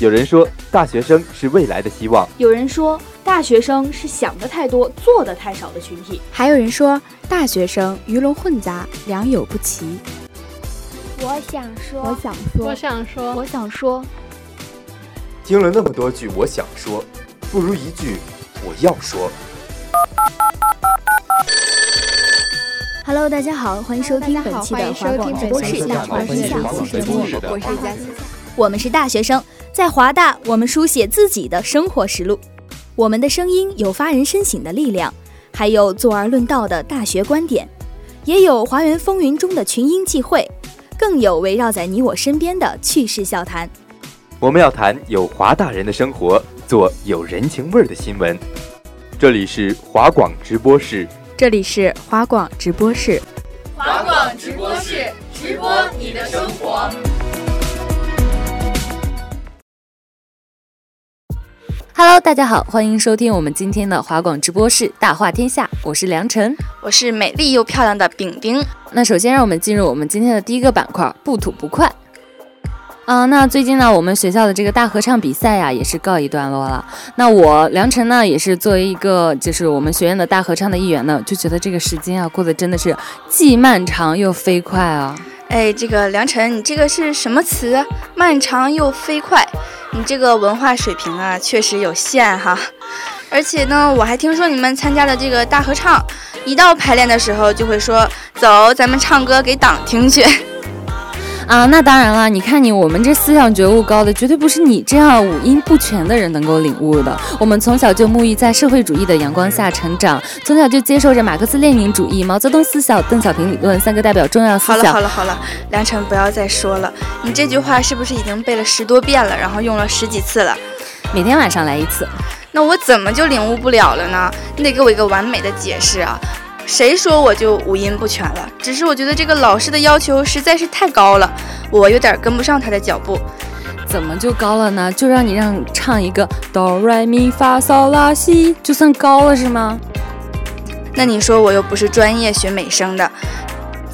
有人说，大学生是未来的希望；有人说，大学生是想的太多、做的太少的群体；还有人说，大学生鱼龙混杂、良莠不齐。我想说，我想说，我想说，我想说。听了那么多句我想说，不如一句我要说。Hello，大家好，欢迎收听本期的华广直播室大话天下，我是佳琪，我们是大学生。在华大，我们书写自己的生活实录，我们的声音有发人深省的力量，还有坐而论道的大学观点，也有华园风云中的群英际会，更有围绕在你我身边的趣事笑谈。我们要谈有华大人的生活，做有人情味儿的新闻。这里是华广直播室，这里是华广直播室，华广直播室直播你的生活。Hello，大家好，欢迎收听我们今天的华广直播室大话天下，我是梁晨，我是美丽又漂亮的饼饼。那首先让我们进入我们今天的第一个板块，不吐不快。啊，那最近呢，我们学校的这个大合唱比赛呀，也是告一段落了。那我梁晨呢，也是作为一个就是我们学院的大合唱的一员呢，就觉得这个时间啊，过得真的是既漫长又飞快啊。哎，这个梁晨，你这个是什么词？漫长又飞快。你这个文化水平啊，确实有限哈。而且呢，我还听说你们参加的这个大合唱，一到排练的时候就会说：“走，咱们唱歌给党听去。”啊，那当然了，你看你，我们这思想觉悟高的，绝对不是你这样五音不全的人能够领悟的。我们从小就沐浴在社会主义的阳光下成长，从小就接受着马克思列宁主义、毛泽东思想、邓小平理论三个代表重要思想。好了好了好了，梁晨不要再说了，你这句话是不是已经背了十多遍了，然后用了十几次了？每天晚上来一次。那我怎么就领悟不了了呢？你得给我一个完美的解释啊！谁说我就五音不全了？只是我觉得这个老师的要求实在是太高了，我有点跟不上他的脚步。怎么就高了呢？就让你让唱一个哆来咪发嗦拉西，就算高了是吗？那你说我又不是专业学美声的。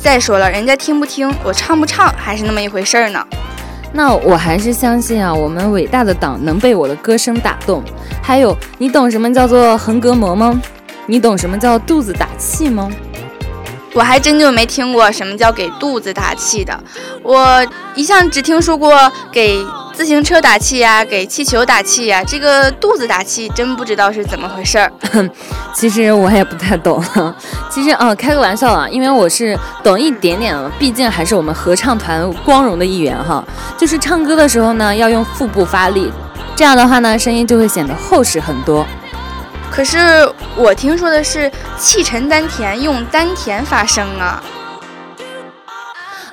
再说了，人家听不听，我唱不唱还是那么一回事儿呢。那我还是相信啊，我们伟大的党能被我的歌声打动。还有，你懂什么叫做横膈膜吗？你懂什么叫肚子打气吗？我还真就没听过什么叫给肚子打气的。我一向只听说过给自行车打气呀，给气球打气呀。这个肚子打气，真不知道是怎么回事儿。其实我也不太懂。其实啊，开个玩笑啊，因为我是懂一点点了，毕竟还是我们合唱团光荣的一员哈。就是唱歌的时候呢，要用腹部发力，这样的话呢，声音就会显得厚实很多。可是我听说的是气沉丹田，用丹田发声啊。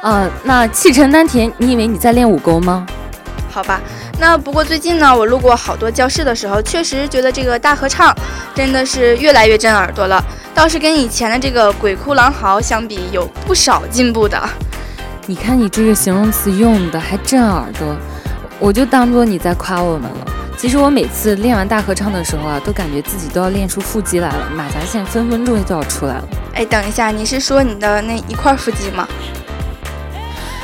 嗯，那气沉丹田，你以为你在练武功吗？好吧，那不过最近呢，我路过好多教室的时候，确实觉得这个大合唱真的是越来越震耳朵了。倒是跟以前的这个鬼哭狼嚎相比，有不少进步的。你看你这个形容词用的还震耳朵，我就当做你在夸我们了。其实我每次练完大合唱的时候啊，都感觉自己都要练出腹肌来了，马甲线分分钟就要出来了。哎，等一下，你是说你的那一块腹肌吗？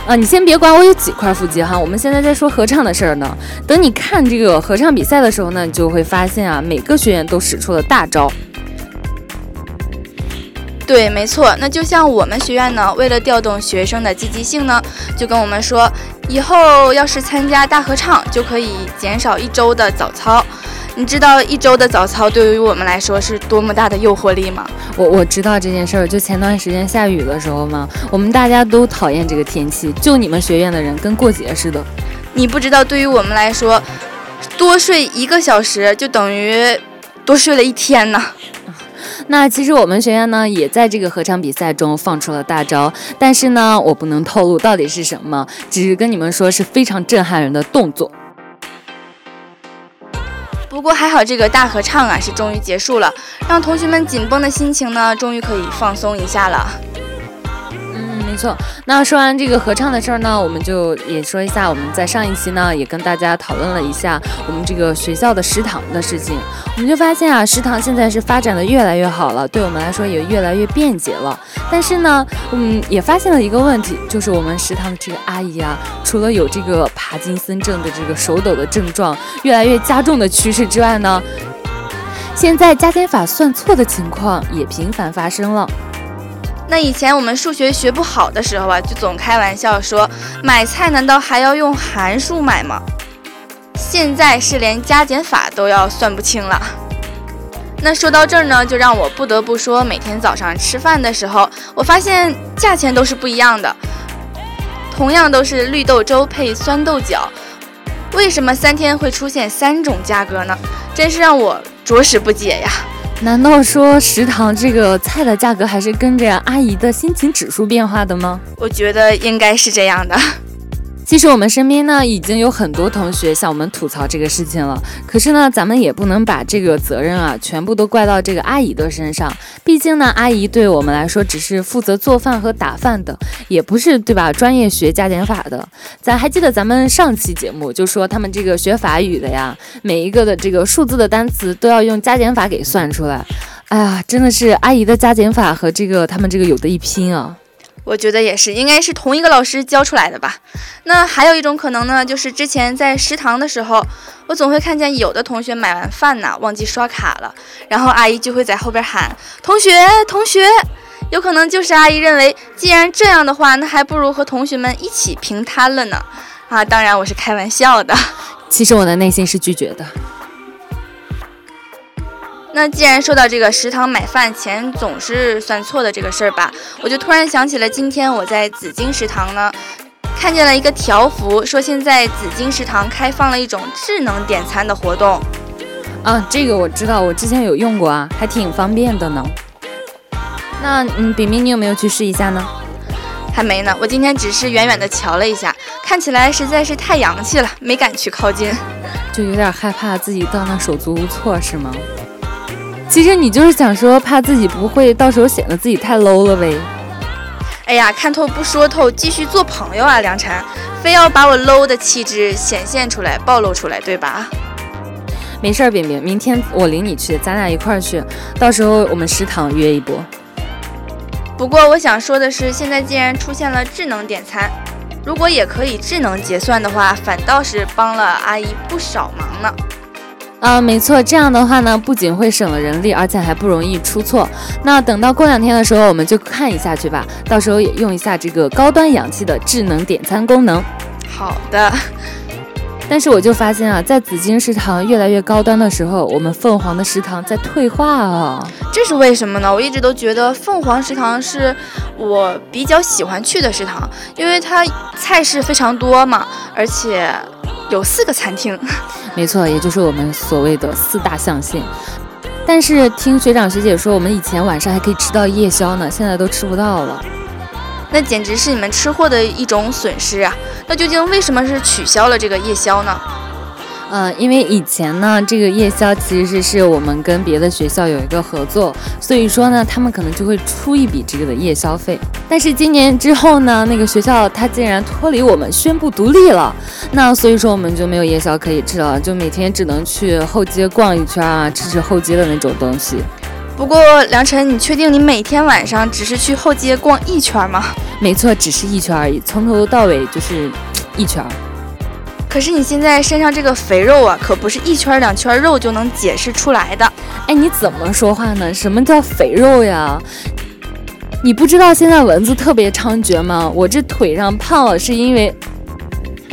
啊，你先别管我有几块腹肌哈，我们现在在说合唱的事儿呢。等你看这个合唱比赛的时候呢，你就会发现啊，每个学员都使出了大招。对，没错，那就像我们学院呢，为了调动学生的积极性呢，就跟我们说，以后要是参加大合唱，就可以减少一周的早操。你知道一周的早操对于我们来说是多么大的诱惑力吗？我我知道这件事儿，就前段时间下雨的时候嘛，我们大家都讨厌这个天气，就你们学院的人跟过节似的。你不知道，对于我们来说，多睡一个小时就等于多睡了一天呢。那其实我们学院呢，也在这个合唱比赛中放出了大招，但是呢，我不能透露到底是什么，只是跟你们说是非常震撼人的动作。不过还好，这个大合唱啊是终于结束了，让同学们紧绷的心情呢，终于可以放松一下了。没错。那说完这个合唱的事儿呢，我们就也说一下，我们在上一期呢也跟大家讨论了一下我们这个学校的食堂的事情。我们就发现啊，食堂现在是发展的越来越好了，对我们来说也越来越便捷了。但是呢，嗯，也发现了一个问题，就是我们食堂的这个阿姨啊，除了有这个帕金森症的这个手抖的症状越来越加重的趋势之外呢，现在加减法算错的情况也频繁发生了。那以前我们数学学不好的时候啊，就总开玩笑说买菜难道还要用函数买吗？现在是连加减法都要算不清了。那说到这儿呢，就让我不得不说，每天早上吃饭的时候，我发现价钱都是不一样的。同样都是绿豆粥配酸豆角，为什么三天会出现三种价格呢？真是让我着实不解呀！难道说食堂这个菜的价格还是跟着阿姨的心情指数变化的吗？我觉得应该是这样的。其实我们身边呢，已经有很多同学向我们吐槽这个事情了。可是呢，咱们也不能把这个责任啊，全部都怪到这个阿姨的身上。毕竟呢，阿姨对我们来说只是负责做饭和打饭的，也不是对吧？专业学加减法的。咱还记得咱们上期节目就说他们这个学法语的呀，每一个的这个数字的单词都要用加减法给算出来。哎呀，真的是阿姨的加减法和这个他们这个有的一拼啊。我觉得也是，应该是同一个老师教出来的吧。那还有一种可能呢，就是之前在食堂的时候，我总会看见有的同学买完饭呢忘记刷卡了，然后阿姨就会在后边喊：“同学，同学。”有可能就是阿姨认为，既然这样的话，那还不如和同学们一起平摊了呢。啊，当然我是开玩笑的。其实我的内心是拒绝的。那既然说到这个食堂买饭钱总是算错的这个事儿吧，我就突然想起了今天我在紫金食堂呢，看见了一个条幅，说现在紫金食堂开放了一种智能点餐的活动。啊，这个我知道，我之前有用过啊，还挺方便的呢。那嗯，饼饼你有没有去试一下呢？还没呢，我今天只是远远的瞧了一下，看起来实在是太洋气了，没敢去靠近，就有点害怕自己到那手足无措，是吗？其实你就是想说，怕自己不会，到时候显得自己太 low 了呗。哎呀，看透不说透，继续做朋友啊，梁晨，非要把我 low 的气质显现出来、暴露出来，对吧？没事儿，饼饼，明天我领你去，咱俩一块儿去，到时候我们食堂约一波。不过我想说的是，现在既然出现了智能点餐，如果也可以智能结算的话，反倒是帮了阿姨不少忙呢。啊，没错，这样的话呢，不仅会省了人力，而且还不容易出错。那等到过两天的时候，我们就看一下去吧，到时候也用一下这个高端氧气的智能点餐功能。好的。但是我就发现啊，在紫金食堂越来越高端的时候，我们凤凰的食堂在退化啊。这是为什么呢？我一直都觉得凤凰食堂是我比较喜欢去的食堂，因为它菜式非常多嘛，而且有四个餐厅。没错，也就是我们所谓的四大象限。但是听学长学姐说，我们以前晚上还可以吃到夜宵呢，现在都吃不到了。那简直是你们吃货的一种损失啊！那究竟为什么是取消了这个夜宵呢？嗯，因为以前呢，这个夜宵其实是我们跟别的学校有一个合作，所以说呢，他们可能就会出一笔这个的夜宵费。但是今年之后呢，那个学校它竟然脱离我们，宣布独立了，那所以说我们就没有夜宵可以吃了，就每天只能去后街逛一圈啊，吃吃后街的那种东西。不过梁晨，你确定你每天晚上只是去后街逛一圈吗？没错，只是一圈而已，从头到尾就是一圈。可是你现在身上这个肥肉啊，可不是一圈两圈肉就能解释出来的。哎，你怎么说话呢？什么叫肥肉呀？你不知道现在蚊子特别猖獗吗？我这腿上胖了是因为……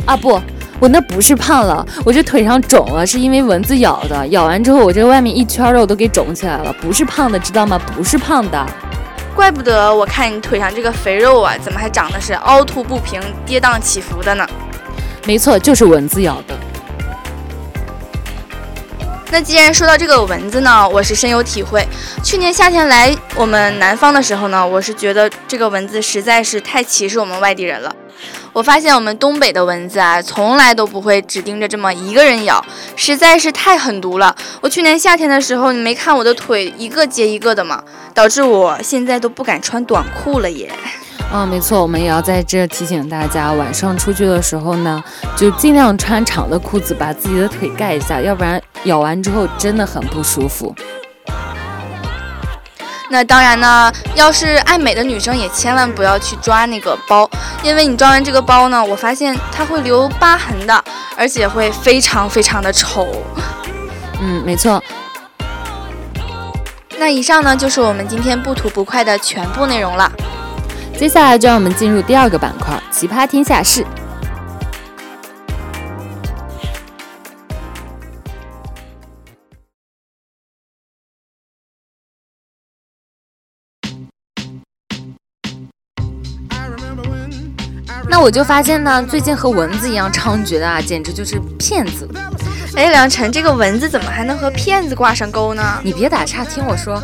啊不，我那不是胖了，我这腿上肿了是因为蚊子咬的。咬完之后，我这外面一圈肉都给肿起来了，不是胖的，知道吗？不是胖的。怪不得我看你腿上这个肥肉啊，怎么还长得是凹凸不平、跌宕起伏的呢？没错，就是蚊子咬的。那既然说到这个蚊子呢，我是深有体会。去年夏天来我们南方的时候呢，我是觉得这个蚊子实在是太歧视我们外地人了。我发现我们东北的蚊子啊，从来都不会只盯着这么一个人咬，实在是太狠毒了。我去年夏天的时候，你没看我的腿一个接一个的吗？导致我现在都不敢穿短裤了耶。嗯，没错，我们也要在这提醒大家，晚上出去的时候呢，就尽量穿长的裤子，把自己的腿盖一下，要不然咬完之后真的很不舒服。那当然呢，要是爱美的女生也千万不要去抓那个包，因为你抓完这个包呢，我发现它会留疤痕的，而且会非常非常的丑。嗯，没错。那以上呢就是我们今天不吐不快的全部内容了。接下来就让我们进入第二个板块——奇葩天下事。我就发现呢，最近和蚊子一样猖獗的啊，简直就是骗子。哎，梁晨，这个蚊子怎么还能和骗子挂上钩呢？你别打岔，听我说。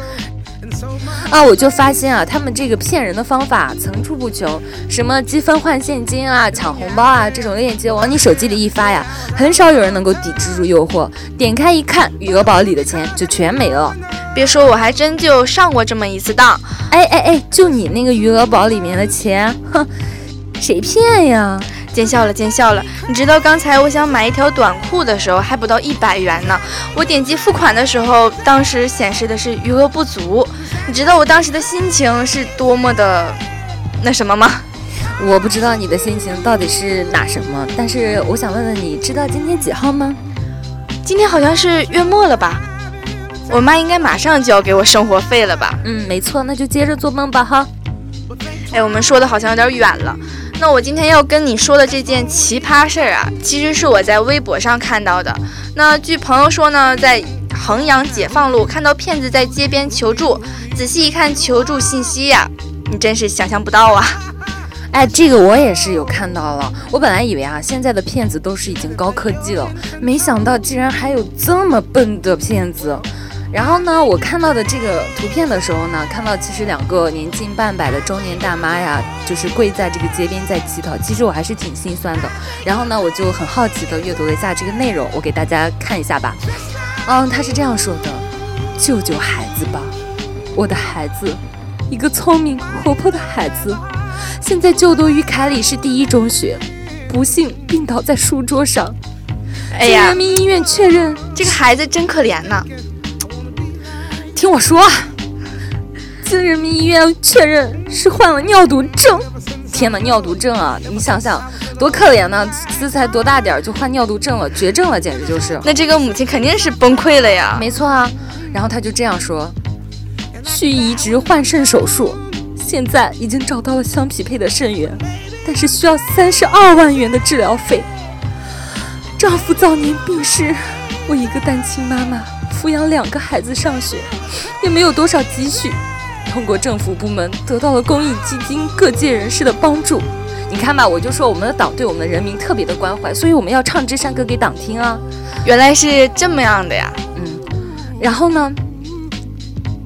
啊，我就发现啊，他们这个骗人的方法层出不穷，什么积分换现金啊、抢红包啊，这种链接往你手机里一发呀，很少有人能够抵制住诱惑。点开一看，余额宝里的钱就全没了。别说，我还真就上过这么一次当。哎哎哎，就你那个余额宝里面的钱，哼。谁骗呀？见笑了，见笑了。你知道刚才我想买一条短裤的时候，还不到一百元呢。我点击付款的时候，当时显示的是余额不足。你知道我当时的心情是多么的那什么吗？我不知道你的心情到底是哪什么，但是我想问问你，知道今天几号吗？今天好像是月末了吧？我妈应该马上就要给我生活费了吧？嗯，没错，那就接着做梦吧，哈。哎，我们说的好像有点远了。那我今天要跟你说的这件奇葩事儿啊，其实是我在微博上看到的。那据朋友说呢，在衡阳解放路看到骗子在街边求助，仔细一看求助信息呀，你真是想象不到啊！哎，这个我也是有看到了。我本来以为啊，现在的骗子都是已经高科技了，没想到竟然还有这么笨的骗子。然后呢，我看到的这个图片的时候呢，看到其实两个年近半百的中年大妈呀，就是跪在这个街边在乞讨。其实我还是挺心酸的。然后呢，我就很好奇的阅读了一下这个内容，我给大家看一下吧。嗯，他是这样说的：“救救孩子吧，我的孩子，一个聪明活泼的孩子，现在就读于凯里市第一中学，不幸病倒在书桌上。哎呀，人民医院确认这个孩子真可怜呐。”听我说，经人民医院确认是患了尿毒症。天哪，尿毒症啊！你想想，多可怜呢！这才多大点儿就患尿毒症了，绝症了，简直就是。那这个母亲肯定是崩溃了呀。没错啊。然后他就这样说：需移植换肾手术，现在已经找到了相匹配的肾源，但是需要三十二万元的治疗费。丈夫早年病逝，我一个单亲妈妈。抚养两个孩子上学，也没有多少积蓄。通过政府部门得到了公益基金各界人士的帮助。你看吧，我就说我们的党对我们的人民特别的关怀，所以我们要唱支山歌给党听啊。原来是这么样的呀，嗯。然后呢，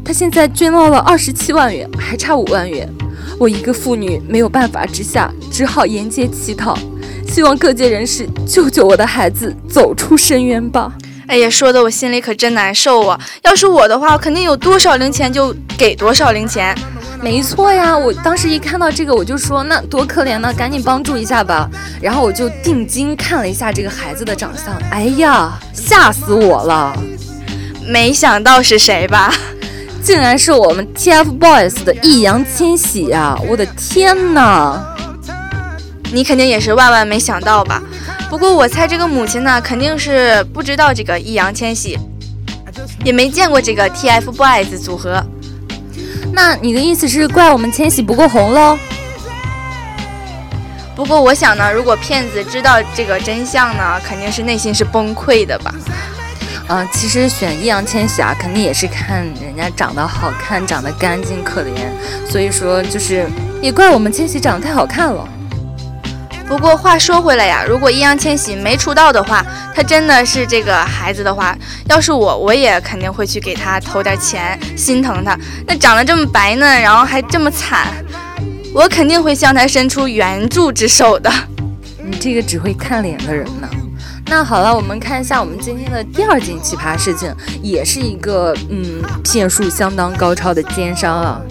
他现在捐到了二十七万元，还差五万元。我一个妇女没有办法之下，只好沿街乞讨，希望各界人士救救我的孩子，走出深渊吧。哎呀，说的我心里可真难受啊！要是我的话，我肯定有多少零钱就给多少零钱。没错呀，我当时一看到这个，我就说那多可怜呢，赶紧帮助一下吧。然后我就定睛看了一下这个孩子的长相，哎呀，吓死我了！没想到是谁吧？竟然是我们 TFBOYS 的易烊千玺呀！我的天哪！你肯定也是万万没想到吧？不过我猜这个母亲呢，肯定是不知道这个易烊千玺，也没见过这个 TFBOYS 组合。那你的意思是怪我们千玺不够红喽？不过我想呢，如果骗子知道这个真相呢，肯定是内心是崩溃的吧？嗯，其实选易烊千玺啊，肯定也是看人家长得好看，长得干净可怜，所以说就是也怪我们千玺长得太好看了。不过话说回来呀，如果易烊千玺没出道的话，他真的是这个孩子的话，要是我，我也肯定会去给他投点钱，心疼他。那长得这么白嫩，然后还这么惨，我肯定会向他伸出援助之手的。你这个只会看脸的人呢？那好了，我们看一下我们今天的第二件奇葩事情，也是一个嗯骗术相当高超的奸商啊。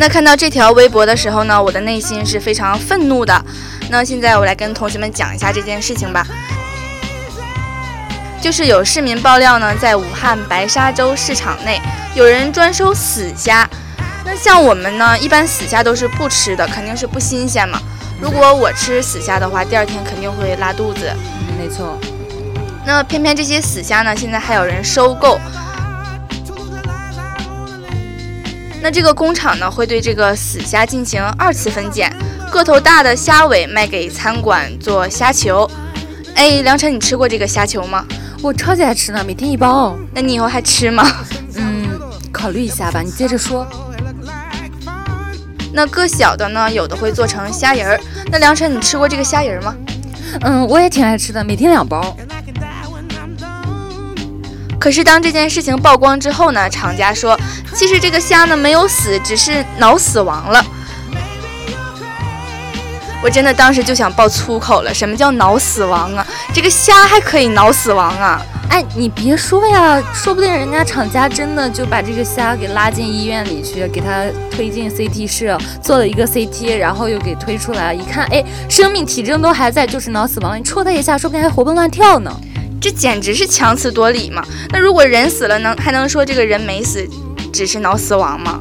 那看到这条微博的时候呢，我的内心是非常愤怒的。那现在我来跟同学们讲一下这件事情吧。就是有市民爆料呢，在武汉白沙洲市场内有人专收死虾。那像我们呢，一般死虾都是不吃的，肯定是不新鲜嘛。如果我吃死虾的话，第二天肯定会拉肚子。嗯，没错。那偏偏这些死虾呢，现在还有人收购。那这个工厂呢，会对这个死虾进行二次分拣，个头大的虾尾卖给餐馆做虾球。哎，梁晨，你吃过这个虾球吗？我超级爱吃呢，每天一包。那你以后还吃吗？嗯，考虑一下吧。你接着说。那个小的呢，有的会做成虾仁儿。那梁晨，你吃过这个虾仁儿吗？嗯，我也挺爱吃的，每天两包。可是当这件事情曝光之后呢，厂家说，其实这个虾呢没有死，只是脑死亡了。我真的当时就想爆粗口了，什么叫脑死亡啊？这个虾还可以脑死亡啊？哎，你别说呀，说不定人家厂家真的就把这个虾给拉进医院里去，给他推进 CT 室，做了一个 CT，然后又给推出来，一看，哎，生命体征都还在，就是脑死亡，你戳他一下，说不定还活蹦乱跳呢。这简直是强词夺理嘛！那如果人死了，能还能说这个人没死，只是脑死亡吗？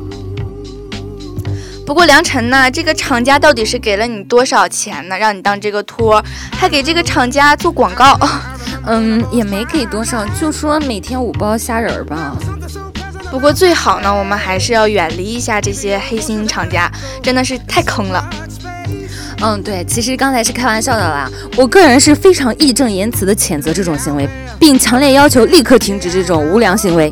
不过梁晨呢，这个厂家到底是给了你多少钱呢？让你当这个托，还给这个厂家做广告？嗯，也没给多少，就说每天五包虾仁儿吧。不过最好呢，我们还是要远离一下这些黑心厂家，真的是太坑了。嗯，对，其实刚才是开玩笑的啦。我个人是非常义正言辞的谴责这种行为，并强烈要求立刻停止这种无良行为。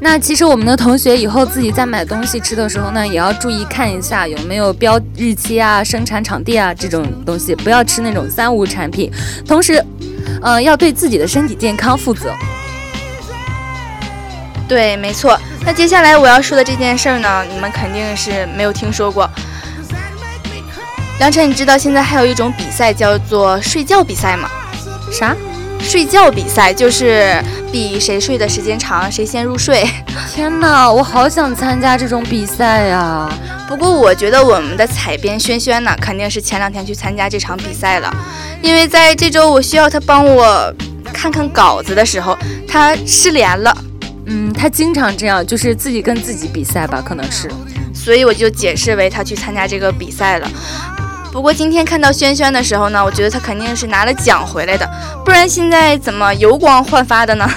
那其实我们的同学以后自己在买东西吃的时候呢，也要注意看一下有没有标日期啊、生产场地啊这种东西，不要吃那种三无产品。同时，嗯，要对自己的身体健康负责。对，没错。那接下来我要说的这件事儿呢，你们肯定是没有听说过。梁晨，你知道现在还有一种比赛叫做睡觉比赛吗？啥？睡觉比赛就是比谁睡的时间长，谁先入睡。天哪，我好想参加这种比赛呀！不过我觉得我们的采编轩轩呢，肯定是前两天去参加这场比赛了，因为在这周我需要他帮我看看稿子的时候，他失联了。嗯，他经常这样，就是自己跟自己比赛吧，可能是。所以我就解释为他去参加这个比赛了。不过今天看到轩轩的时候呢，我觉得他肯定是拿了奖回来的，不然现在怎么油光焕发的呢？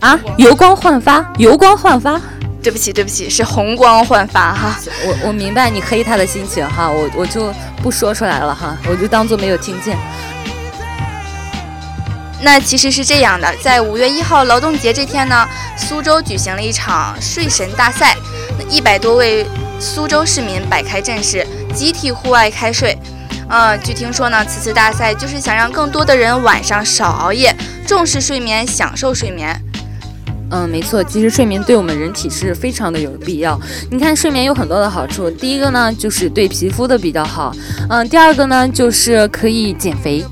啊，油光焕发，油光焕发？对不起，对不起，是红光焕发哈。我我明白你黑他的心情哈，我我就不说出来了哈，我就当做没有听见。那其实是这样的，在五月一号劳动节这天呢，苏州举行了一场睡神大赛，那一百多位苏州市民摆开阵势。集体户外开睡，呃，据听说呢，此次大赛就是想让更多的人晚上少熬夜，重视睡眠，享受睡眠。嗯，没错，其实睡眠对我们人体是非常的有必要。你看，睡眠有很多的好处，第一个呢就是对皮肤的比较好，嗯，第二个呢就是可以减肥。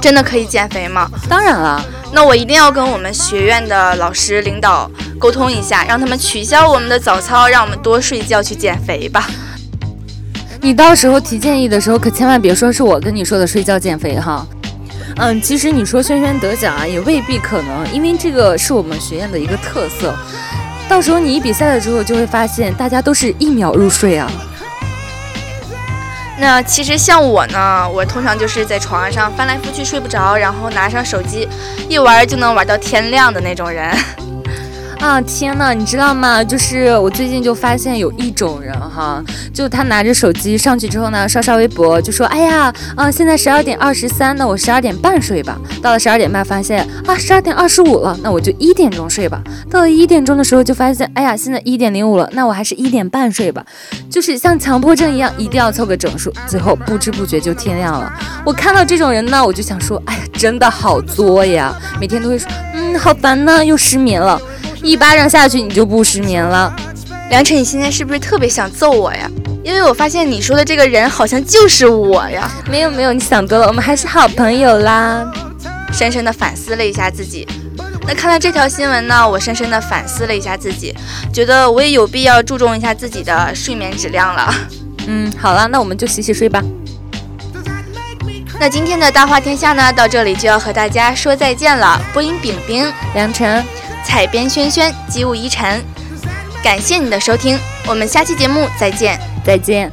真的可以减肥吗？当然了，那我一定要跟我们学院的老师领导沟通一下，让他们取消我们的早操，让我们多睡觉去减肥吧。你到时候提建议的时候，可千万别说是我跟你说的睡觉减肥哈。嗯，其实你说轩轩得奖啊，也未必可能，因为这个是我们学院的一个特色。到时候你一比赛了之后，就会发现大家都是一秒入睡啊。那其实像我呢，我通常就是在床上翻来覆去睡不着，然后拿上手机一玩就能玩到天亮的那种人。啊天呐，你知道吗？就是我最近就发现有一种人哈，就他拿着手机上去之后呢，刷刷微博，就说哎呀啊，现在十二点二十三，那我十二点半睡吧。到了十二点半，发现啊十二点二十五了，那我就一点钟睡吧。到了一点钟的时候，就发现哎呀，现在一点零五了，那我还是一点半睡吧。就是像强迫症一样，一定要凑个整数，最后不知不觉就天亮了。我看到这种人呢，我就想说，哎呀，真的好作呀，每天都会说，嗯，好烦呢，又失眠了。一巴掌下去，你就不失眠了。梁晨，你现在是不是特别想揍我呀？因为我发现你说的这个人好像就是我呀。没有没有，你想多了，我们还是好朋友啦。深深的反思了一下自己，那看到这条新闻呢，我深深的反思了一下自己，觉得我也有必要注重一下自己的睡眠质量了。嗯，好了，那我们就洗洗睡吧。那今天的大话天下呢，到这里就要和大家说再见了。播音：饼饼、梁晨、彩编：轩轩、机务：一晨。感谢你的收听，我们下期节目再见，再见。